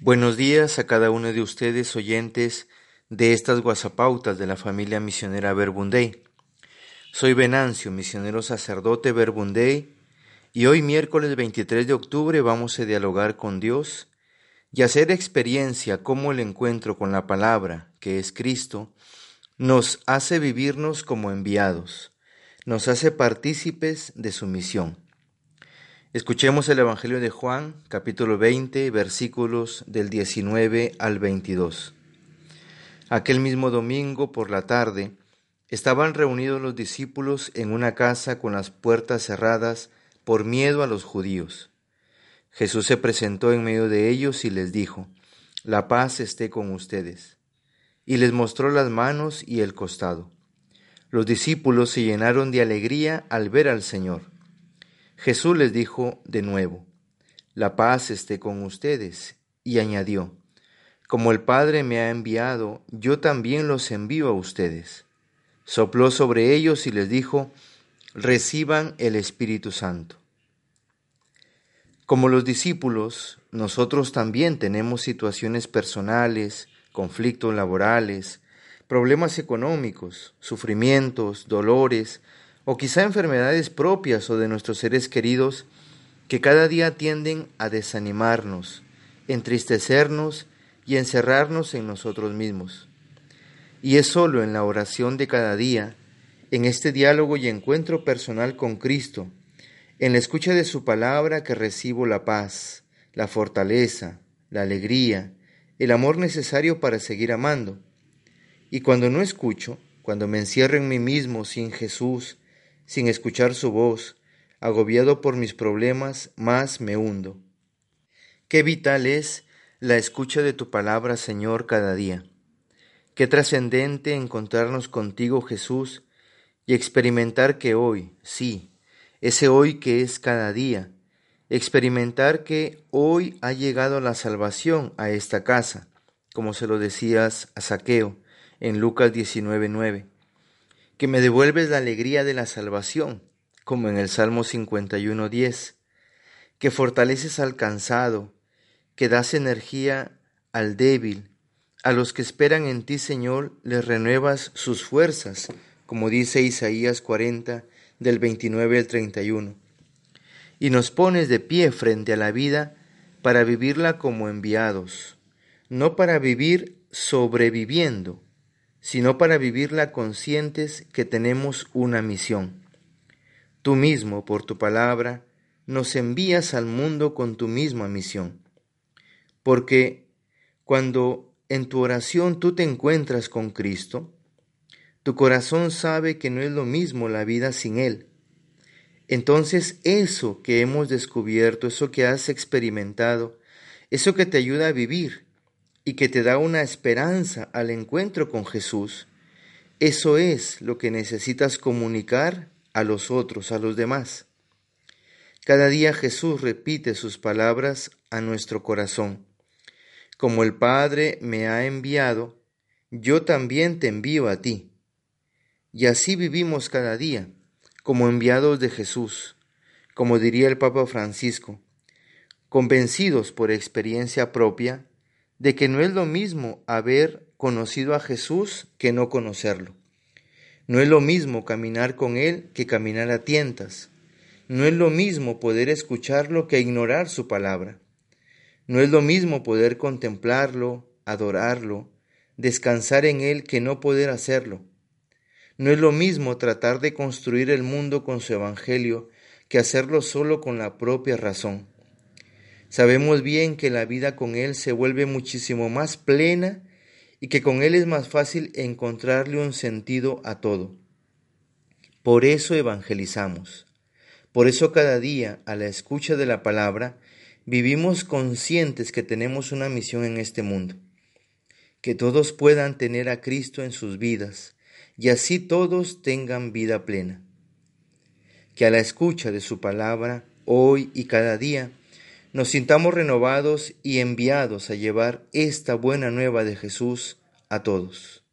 Buenos días a cada uno de ustedes oyentes de estas guasapautas de la familia misionera Verbundey. Soy Venancio, misionero sacerdote Verbundey, y hoy miércoles 23 de octubre vamos a dialogar con Dios y hacer experiencia cómo el encuentro con la palabra, que es Cristo, nos hace vivirnos como enviados, nos hace partícipes de su misión. Escuchemos el Evangelio de Juan, capítulo 20, versículos del 19 al 22. Aquel mismo domingo por la tarde estaban reunidos los discípulos en una casa con las puertas cerradas por miedo a los judíos. Jesús se presentó en medio de ellos y les dijo, La paz esté con ustedes. Y les mostró las manos y el costado. Los discípulos se llenaron de alegría al ver al Señor. Jesús les dijo de nuevo, La paz esté con ustedes, y añadió, Como el Padre me ha enviado, yo también los envío a ustedes. Sopló sobre ellos y les dijo, Reciban el Espíritu Santo. Como los discípulos, nosotros también tenemos situaciones personales, conflictos laborales, problemas económicos, sufrimientos, dolores, o quizá enfermedades propias o de nuestros seres queridos que cada día tienden a desanimarnos, entristecernos y encerrarnos en nosotros mismos. Y es solo en la oración de cada día, en este diálogo y encuentro personal con Cristo, en la escucha de su palabra que recibo la paz, la fortaleza, la alegría, el amor necesario para seguir amando. Y cuando no escucho, cuando me encierro en mí mismo sin Jesús, sin escuchar su voz, agobiado por mis problemas, más me hundo. Qué vital es la escucha de tu palabra, Señor, cada día. Qué trascendente encontrarnos contigo, Jesús, y experimentar que hoy, sí, ese hoy que es cada día, experimentar que hoy ha llegado la salvación a esta casa, como se lo decías a Saqueo en Lucas 19:9 que me devuelves la alegría de la salvación, como en el Salmo 51.10, que fortaleces al cansado, que das energía al débil, a los que esperan en ti, Señor, les renuevas sus fuerzas, como dice Isaías 40, del 29 al 31, y nos pones de pie frente a la vida para vivirla como enviados, no para vivir sobreviviendo, sino para vivirla conscientes que tenemos una misión. Tú mismo, por tu palabra, nos envías al mundo con tu misma misión. Porque cuando en tu oración tú te encuentras con Cristo, tu corazón sabe que no es lo mismo la vida sin Él. Entonces eso que hemos descubierto, eso que has experimentado, eso que te ayuda a vivir, y que te da una esperanza al encuentro con Jesús, eso es lo que necesitas comunicar a los otros, a los demás. Cada día Jesús repite sus palabras a nuestro corazón. Como el Padre me ha enviado, yo también te envío a ti. Y así vivimos cada día, como enviados de Jesús, como diría el Papa Francisco, convencidos por experiencia propia de que no es lo mismo haber conocido a Jesús que no conocerlo. No es lo mismo caminar con Él que caminar a tientas. No es lo mismo poder escucharlo que ignorar su palabra. No es lo mismo poder contemplarlo, adorarlo, descansar en Él que no poder hacerlo. No es lo mismo tratar de construir el mundo con su Evangelio que hacerlo solo con la propia razón. Sabemos bien que la vida con Él se vuelve muchísimo más plena y que con Él es más fácil encontrarle un sentido a todo. Por eso evangelizamos. Por eso cada día, a la escucha de la palabra, vivimos conscientes que tenemos una misión en este mundo. Que todos puedan tener a Cristo en sus vidas y así todos tengan vida plena. Que a la escucha de su palabra, hoy y cada día, nos sintamos renovados y enviados a llevar esta buena nueva de Jesús a todos.